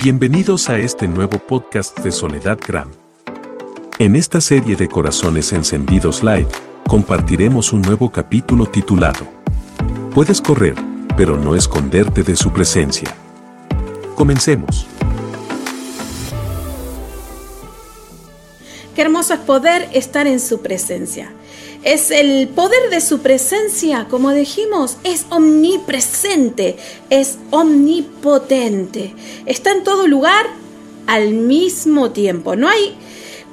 Bienvenidos a este nuevo podcast de Soledad Gram. En esta serie de Corazones Encendidos Live, compartiremos un nuevo capítulo titulado Puedes correr, pero no esconderte de su presencia. Comencemos. Qué hermoso es poder estar en su presencia. Es el poder de su presencia, como dijimos, es omnipresente, es omnipotente. Está en todo lugar al mismo tiempo. No hay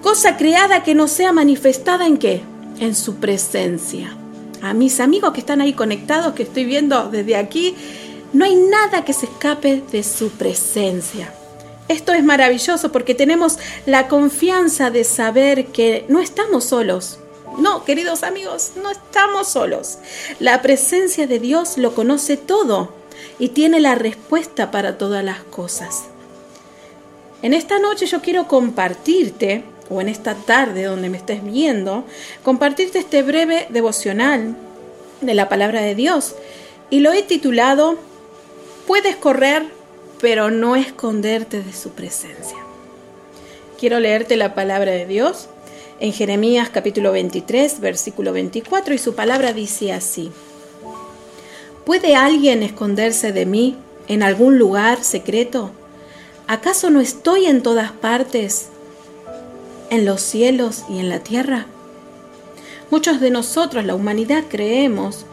cosa creada que no sea manifestada en qué? En su presencia. A mis amigos que están ahí conectados, que estoy viendo desde aquí, no hay nada que se escape de su presencia. Esto es maravilloso porque tenemos la confianza de saber que no estamos solos. No, queridos amigos, no estamos solos. La presencia de Dios lo conoce todo y tiene la respuesta para todas las cosas. En esta noche yo quiero compartirte o en esta tarde donde me estés viendo, compartirte este breve devocional de la palabra de Dios. Y lo he titulado, Puedes correr, pero no esconderte de su presencia. Quiero leerte la palabra de Dios en Jeremías capítulo 23, versículo 24, y su palabra dice así. ¿Puede alguien esconderse de mí en algún lugar secreto? ¿Acaso no estoy en todas partes en los cielos y en la tierra? Muchos de nosotros, la humanidad, creemos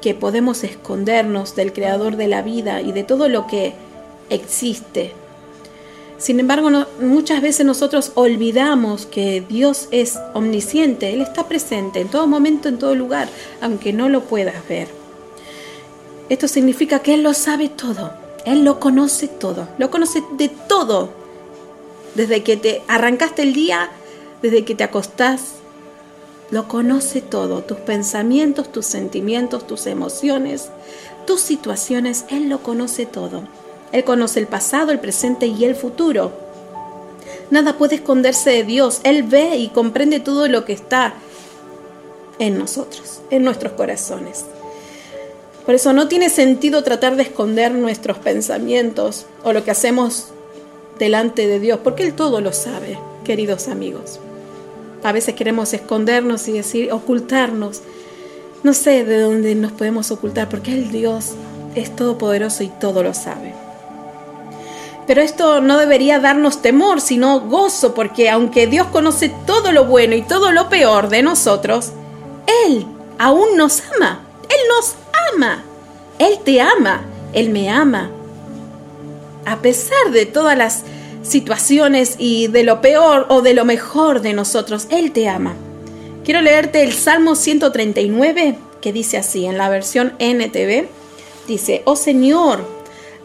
que podemos escondernos del creador de la vida y de todo lo que existe. Sin embargo, muchas veces nosotros olvidamos que Dios es omnisciente, Él está presente en todo momento, en todo lugar, aunque no lo puedas ver. Esto significa que Él lo sabe todo, Él lo conoce todo, lo conoce de todo, desde que te arrancaste el día, desde que te acostás, lo conoce todo, tus pensamientos, tus sentimientos, tus emociones, tus situaciones, Él lo conoce todo. Él conoce el pasado, el presente y el futuro. Nada puede esconderse de Dios. Él ve y comprende todo lo que está en nosotros, en nuestros corazones. Por eso no tiene sentido tratar de esconder nuestros pensamientos o lo que hacemos delante de Dios, porque Él todo lo sabe, queridos amigos. A veces queremos escondernos y decir, ocultarnos. No sé de dónde nos podemos ocultar, porque el Dios es todopoderoso y todo lo sabe. Pero esto no debería darnos temor, sino gozo, porque aunque Dios conoce todo lo bueno y todo lo peor de nosotros, Él aún nos ama. Él nos ama. Él te ama. Él me ama. A pesar de todas las situaciones y de lo peor o de lo mejor de nosotros, Él te ama. Quiero leerte el Salmo 139 que dice así en la versión NTV. Dice, oh Señor,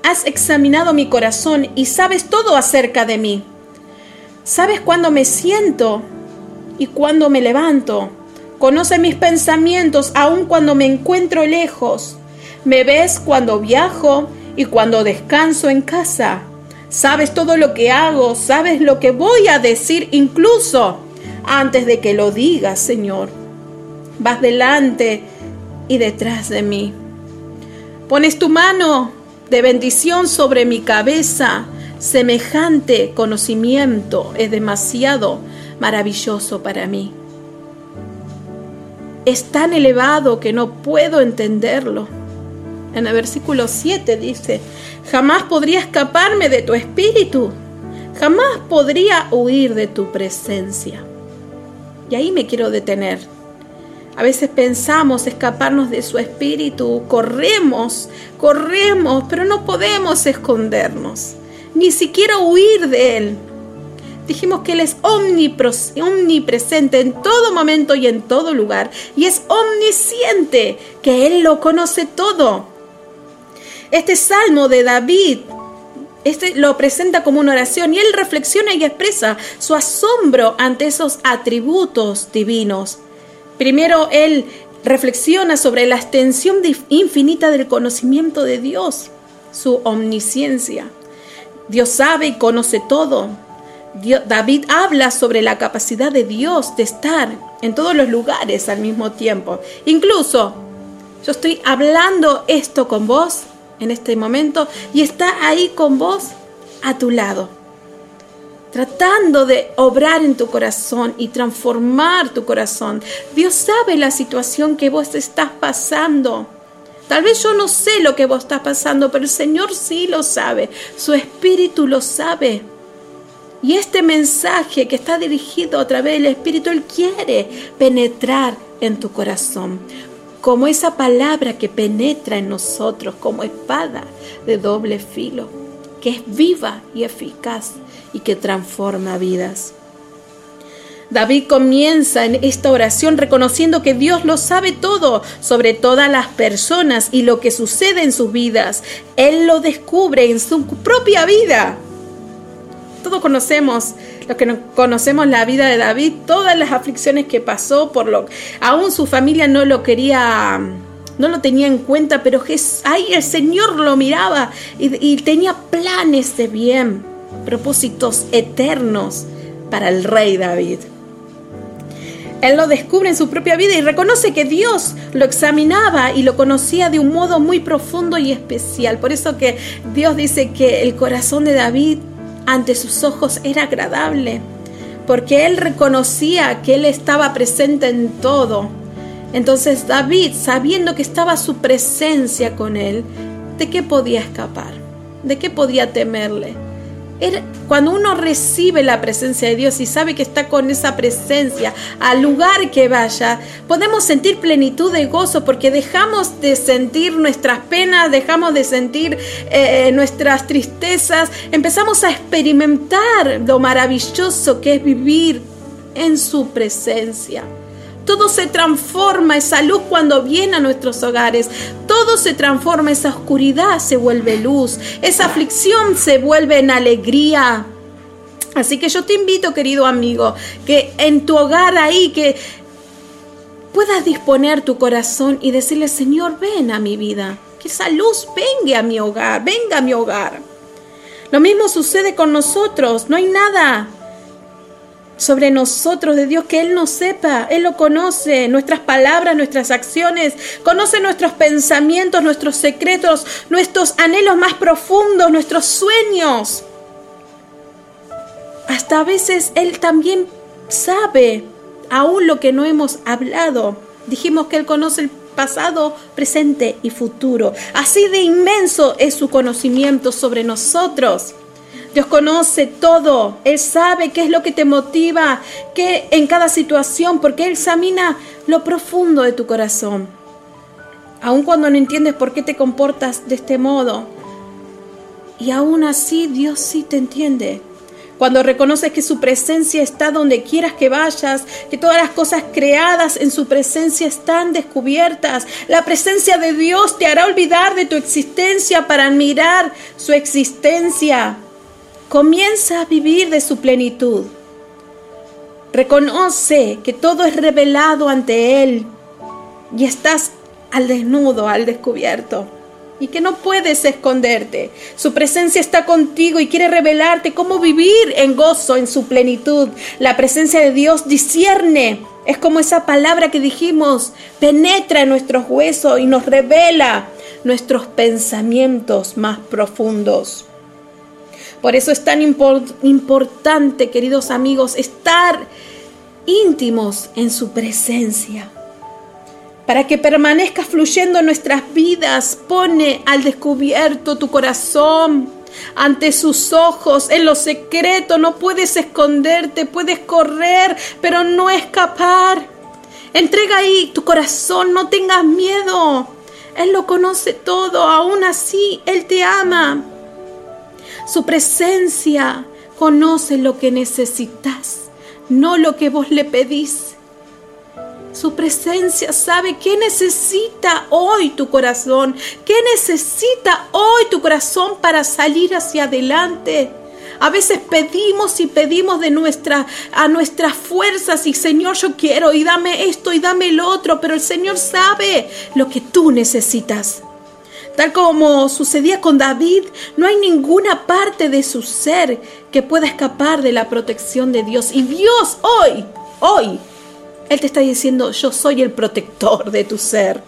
has examinado mi corazón y sabes todo acerca de mí. Sabes cuándo me siento y cuándo me levanto. Conoce mis pensamientos aun cuando me encuentro lejos. Me ves cuando viajo y cuando descanso en casa. Sabes todo lo que hago, sabes lo que voy a decir incluso antes de que lo digas, Señor. Vas delante y detrás de mí. Pones tu mano de bendición sobre mi cabeza. Semejante conocimiento es demasiado maravilloso para mí. Es tan elevado que no puedo entenderlo. En el versículo 7 dice, jamás podría escaparme de tu espíritu, jamás podría huir de tu presencia. Y ahí me quiero detener. A veces pensamos escaparnos de su espíritu, corremos, corremos, pero no podemos escondernos, ni siquiera huir de él. Dijimos que Él es omnipresente en todo momento y en todo lugar. Y es omnisciente, que Él lo conoce todo. Este salmo de David este lo presenta como una oración y él reflexiona y expresa su asombro ante esos atributos divinos. Primero él reflexiona sobre la extensión infinita del conocimiento de Dios, su omnisciencia. Dios sabe y conoce todo. David habla sobre la capacidad de Dios de estar en todos los lugares al mismo tiempo. Incluso yo estoy hablando esto con vos en este momento y está ahí con vos a tu lado, tratando de obrar en tu corazón y transformar tu corazón. Dios sabe la situación que vos estás pasando. Tal vez yo no sé lo que vos estás pasando, pero el Señor sí lo sabe. Su Espíritu lo sabe. Y este mensaje que está dirigido a través del Espíritu, Él quiere penetrar en tu corazón. Como esa palabra que penetra en nosotros como espada de doble filo, que es viva y eficaz y que transforma vidas. David comienza en esta oración reconociendo que Dios lo sabe todo sobre todas las personas y lo que sucede en sus vidas. Él lo descubre en su propia vida. Todos conocemos, los que conocemos la vida de David, todas las aflicciones que pasó, por lo aún su familia no lo quería, no lo tenía en cuenta, pero ahí el Señor lo miraba y tenía planes de bien, propósitos eternos para el rey David. Él lo descubre en su propia vida y reconoce que Dios lo examinaba y lo conocía de un modo muy profundo y especial. Por eso que Dios dice que el corazón de David ante sus ojos era agradable, porque él reconocía que él estaba presente en todo. Entonces David, sabiendo que estaba su presencia con él, ¿de qué podía escapar? ¿De qué podía temerle? cuando uno recibe la presencia de Dios y sabe que está con esa presencia al lugar que vaya, podemos sentir plenitud de gozo porque dejamos de sentir nuestras penas, dejamos de sentir eh, nuestras tristezas, empezamos a experimentar lo maravilloso que es vivir en su presencia. Todo se transforma, esa luz cuando viene a nuestros hogares. Todo se transforma, esa oscuridad se vuelve luz. Esa aflicción se vuelve en alegría. Así que yo te invito, querido amigo, que en tu hogar ahí, que puedas disponer tu corazón y decirle, Señor, ven a mi vida. Que esa luz venga a mi hogar, venga a mi hogar. Lo mismo sucede con nosotros. No hay nada sobre nosotros de Dios, que Él nos sepa, Él lo conoce, nuestras palabras, nuestras acciones, conoce nuestros pensamientos, nuestros secretos, nuestros anhelos más profundos, nuestros sueños. Hasta a veces Él también sabe aún lo que no hemos hablado. Dijimos que Él conoce el pasado, presente y futuro. Así de inmenso es su conocimiento sobre nosotros. Dios conoce todo. Él sabe qué es lo que te motiva, qué en cada situación, porque Él examina lo profundo de tu corazón. Aun cuando no entiendes por qué te comportas de este modo. Y aún así Dios sí te entiende. Cuando reconoces que su presencia está donde quieras que vayas, que todas las cosas creadas en su presencia están descubiertas, la presencia de Dios te hará olvidar de tu existencia para admirar su existencia. Comienza a vivir de su plenitud. Reconoce que todo es revelado ante Él y estás al desnudo, al descubierto y que no puedes esconderte. Su presencia está contigo y quiere revelarte cómo vivir en gozo, en su plenitud. La presencia de Dios discierne. Es como esa palabra que dijimos, penetra en nuestros huesos y nos revela nuestros pensamientos más profundos. Por eso es tan importante, queridos amigos, estar íntimos en su presencia. Para que permanezca fluyendo en nuestras vidas, pone al descubierto tu corazón ante sus ojos, en lo secreto. No puedes esconderte, puedes correr, pero no escapar. Entrega ahí tu corazón, no tengas miedo. Él lo conoce todo, aún así Él te ama. Su presencia conoce lo que necesitas, no lo que vos le pedís. Su presencia sabe qué necesita hoy tu corazón, qué necesita hoy tu corazón para salir hacia adelante. A veces pedimos y pedimos de nuestra, a nuestras fuerzas y Señor yo quiero y dame esto y dame lo otro, pero el Señor sabe lo que tú necesitas. Tal como sucedía con David, no hay ninguna parte de su ser que pueda escapar de la protección de Dios. Y Dios hoy, hoy, Él te está diciendo, yo soy el protector de tu ser.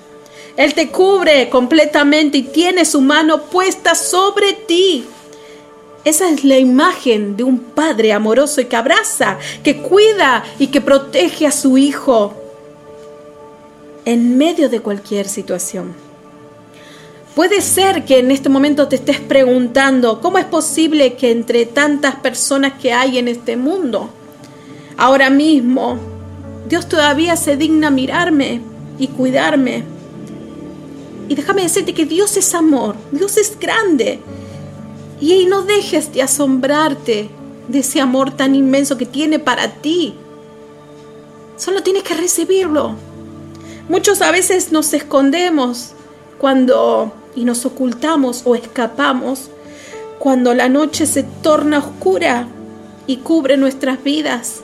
Él te cubre completamente y tiene su mano puesta sobre ti. Esa es la imagen de un padre amoroso y que abraza, que cuida y que protege a su hijo en medio de cualquier situación. Puede ser que en este momento te estés preguntando, ¿cómo es posible que entre tantas personas que hay en este mundo, ahora mismo, Dios todavía se digna mirarme y cuidarme? Y déjame decirte que Dios es amor, Dios es grande. Y no dejes de asombrarte de ese amor tan inmenso que tiene para ti. Solo tienes que recibirlo. Muchos a veces nos escondemos cuando y nos ocultamos o escapamos cuando la noche se torna oscura y cubre nuestras vidas.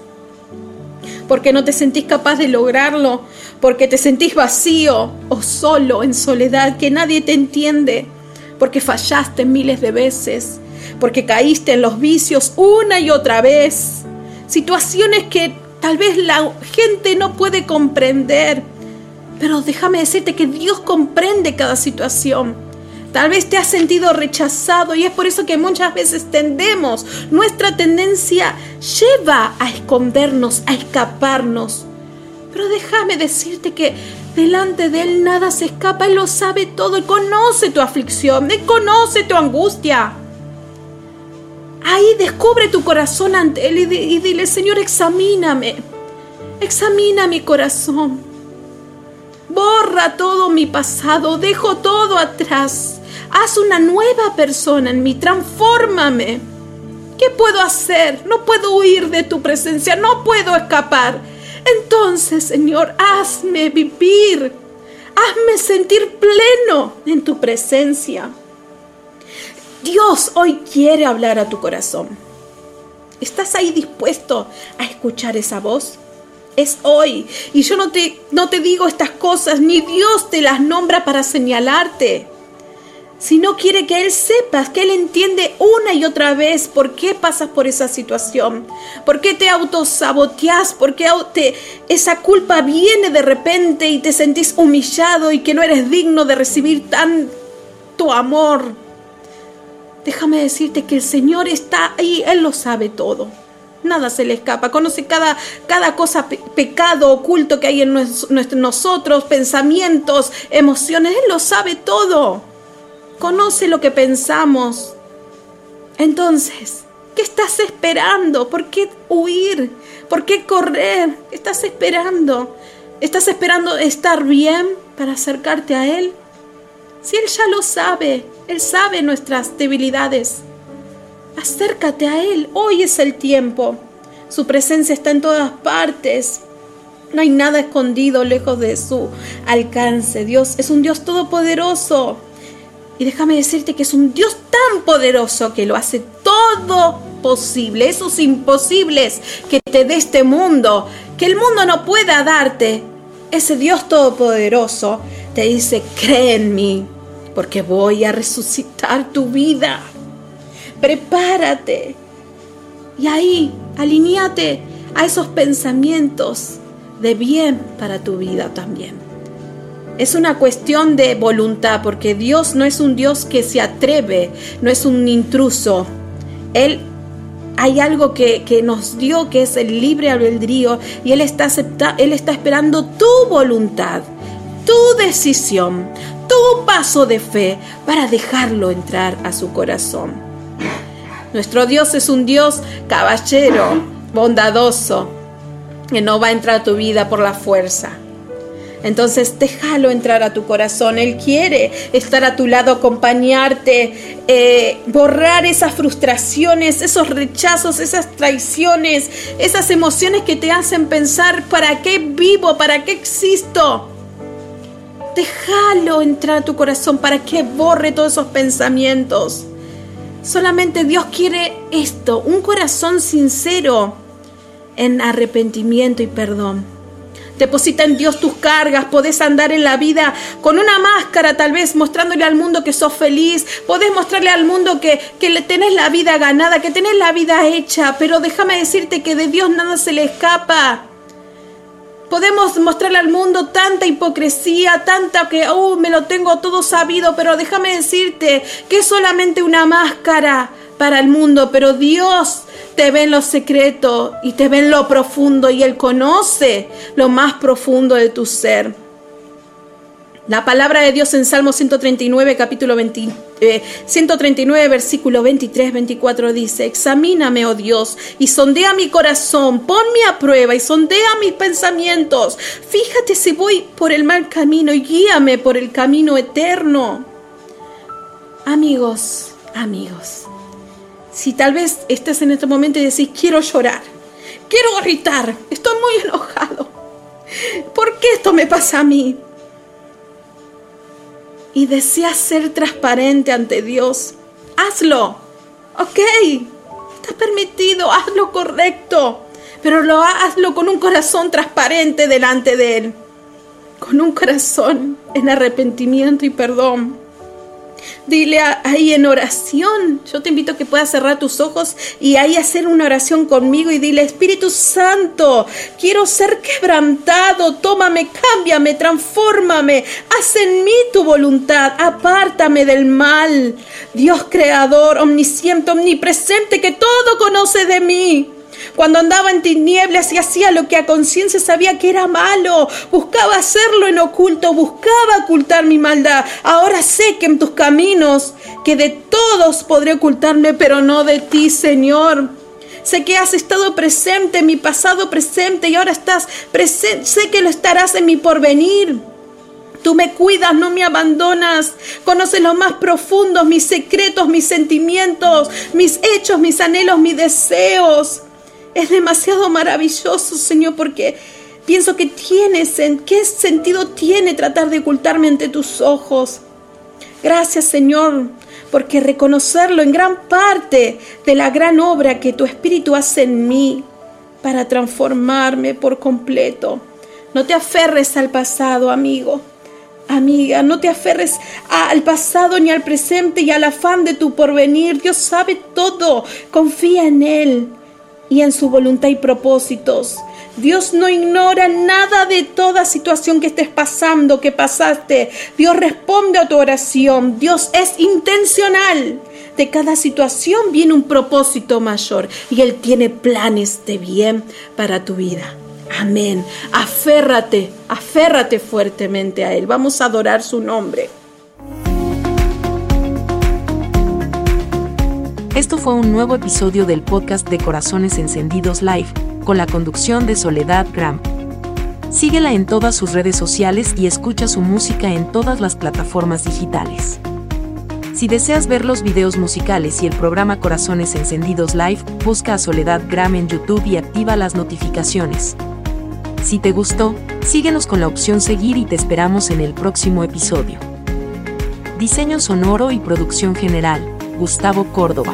Porque no te sentís capaz de lograrlo, porque te sentís vacío o solo en soledad, que nadie te entiende, porque fallaste miles de veces, porque caíste en los vicios una y otra vez. Situaciones que tal vez la gente no puede comprender pero déjame decirte que Dios comprende cada situación. Tal vez te has sentido rechazado y es por eso que muchas veces tendemos, nuestra tendencia lleva a escondernos, a escaparnos. Pero déjame decirte que delante de Él nada se escapa, Él lo sabe todo, Él conoce tu aflicción, Él conoce tu angustia. Ahí descubre tu corazón ante Él y, dile, Señor, examíname, examina mi corazón. Borra todo mi pasado, dejo todo atrás. Haz una nueva persona en mí, transfórmame. ¿Qué puedo hacer? No puedo huir de tu presencia, no puedo escapar. Entonces, Señor, hazme vivir, hazme sentir pleno en tu presencia. Dios hoy quiere hablar a tu corazón. ¿Estás ahí dispuesto a escuchar esa voz? Es hoy. Y yo no te, no te digo estas cosas, ni Dios te las nombra para señalarte. Sino quiere que Él sepas, que Él entiende una y otra vez por qué pasas por esa situación, por qué te autosaboteas, por qué te, esa culpa viene de repente y te sentís humillado y que no eres digno de recibir tanto amor. Déjame decirte que el Señor está ahí, Él lo sabe todo. Nada se le escapa. Conoce cada, cada cosa, pecado oculto que hay en nosotros, pensamientos, emociones. Él lo sabe todo. Conoce lo que pensamos. Entonces, ¿qué estás esperando? ¿Por qué huir? ¿Por qué correr? ¿Qué estás esperando? ¿Estás esperando estar bien para acercarte a Él? Si Él ya lo sabe, Él sabe nuestras debilidades. Acércate a Él, hoy es el tiempo. Su presencia está en todas partes. No hay nada escondido lejos de su alcance. Dios es un Dios todopoderoso. Y déjame decirte que es un Dios tan poderoso que lo hace todo posible. Esos imposibles que te dé este mundo, que el mundo no pueda darte. Ese Dios todopoderoso te dice, cree en mí, porque voy a resucitar tu vida prepárate. Y ahí, alineate a esos pensamientos de bien para tu vida también. Es una cuestión de voluntad, porque Dios no es un Dios que se atreve, no es un intruso. Él hay algo que, nos dio que es el libre albedrío y Él está, él está esperando tu voluntad, tu decisión, tu paso de fe para dejarlo entrar a su corazón. Nuestro Dios es un Dios caballero, bondadoso, que no va a entrar a tu vida por la fuerza. Entonces déjalo entrar a tu corazón. Él quiere estar a tu lado, acompañarte, eh, borrar esas frustraciones, esos rechazos, esas traiciones, esas emociones que te hacen pensar, ¿para qué vivo? ¿Para qué existo? Déjalo entrar a tu corazón para que borre todos esos pensamientos. Solamente Dios quiere esto, un corazón sincero en arrepentimiento y perdón. Deposita en Dios tus cargas, podés andar en la vida con una máscara tal vez mostrándole al mundo que sos feliz, podés mostrarle al mundo que, que tenés la vida ganada, que tenés la vida hecha, pero déjame decirte que de Dios nada se le escapa. Podemos mostrarle al mundo tanta hipocresía, tanta que, oh, me lo tengo todo sabido, pero déjame decirte que es solamente una máscara para el mundo, pero Dios te ve en lo secreto y te ve en lo profundo y Él conoce lo más profundo de tu ser. La palabra de Dios en Salmo 139, capítulo 20, 139, eh, versículo 23, 24 dice, examíname, oh Dios, y sondea mi corazón, ponme a prueba y sondea mis pensamientos. Fíjate si voy por el mal camino y guíame por el camino eterno. Amigos, amigos, si tal vez estés en este momento y decís, quiero llorar, quiero gritar, estoy muy enojado. ¿Por qué esto me pasa a mí? Y deseas ser transparente ante Dios, hazlo. Ok, está permitido, hazlo correcto, pero lo hazlo con un corazón transparente delante de Él, con un corazón en arrepentimiento y perdón. Dile ahí en oración. Yo te invito a que puedas cerrar tus ojos y ahí hacer una oración conmigo y dile, Espíritu Santo, quiero ser quebrantado, tómame, cámbiame, transfórmame, haz en mí tu voluntad, apártame del mal. Dios creador, omnisciente, omnipresente, que todo conoce de mí. Cuando andaba en tinieblas y hacía lo que a conciencia sabía que era malo, buscaba hacerlo en oculto, buscaba ocultar mi maldad. Ahora sé que en tus caminos, que de todos podré ocultarme, pero no de ti, Señor. Sé que has estado presente en mi pasado presente y ahora estás presente. Sé que lo estarás en mi porvenir. Tú me cuidas, no me abandonas. Conoces lo más profundos, mis secretos, mis sentimientos, mis hechos, mis anhelos, mis deseos. Es demasiado maravilloso, Señor, porque pienso que tienes, en qué sentido tiene tratar de ocultarme ante tus ojos. Gracias, Señor, porque reconocerlo en gran parte de la gran obra que tu Espíritu hace en mí para transformarme por completo. No te aferres al pasado, amigo. Amiga, no te aferres al pasado ni al presente y al afán de tu porvenir. Dios sabe todo. Confía en Él y en su voluntad y propósitos. Dios no ignora nada de toda situación que estés pasando, que pasaste. Dios responde a tu oración. Dios es intencional. De cada situación viene un propósito mayor y Él tiene planes de bien para tu vida. Amén. Aférrate, aférrate fuertemente a Él. Vamos a adorar su nombre. Esto fue un nuevo episodio del podcast de Corazones Encendidos Live, con la conducción de Soledad Gram. Síguela en todas sus redes sociales y escucha su música en todas las plataformas digitales. Si deseas ver los videos musicales y el programa Corazones Encendidos Live, busca a Soledad Gram en YouTube y activa las notificaciones. Si te gustó, síguenos con la opción seguir y te esperamos en el próximo episodio. Diseño sonoro y producción general, Gustavo Córdoba.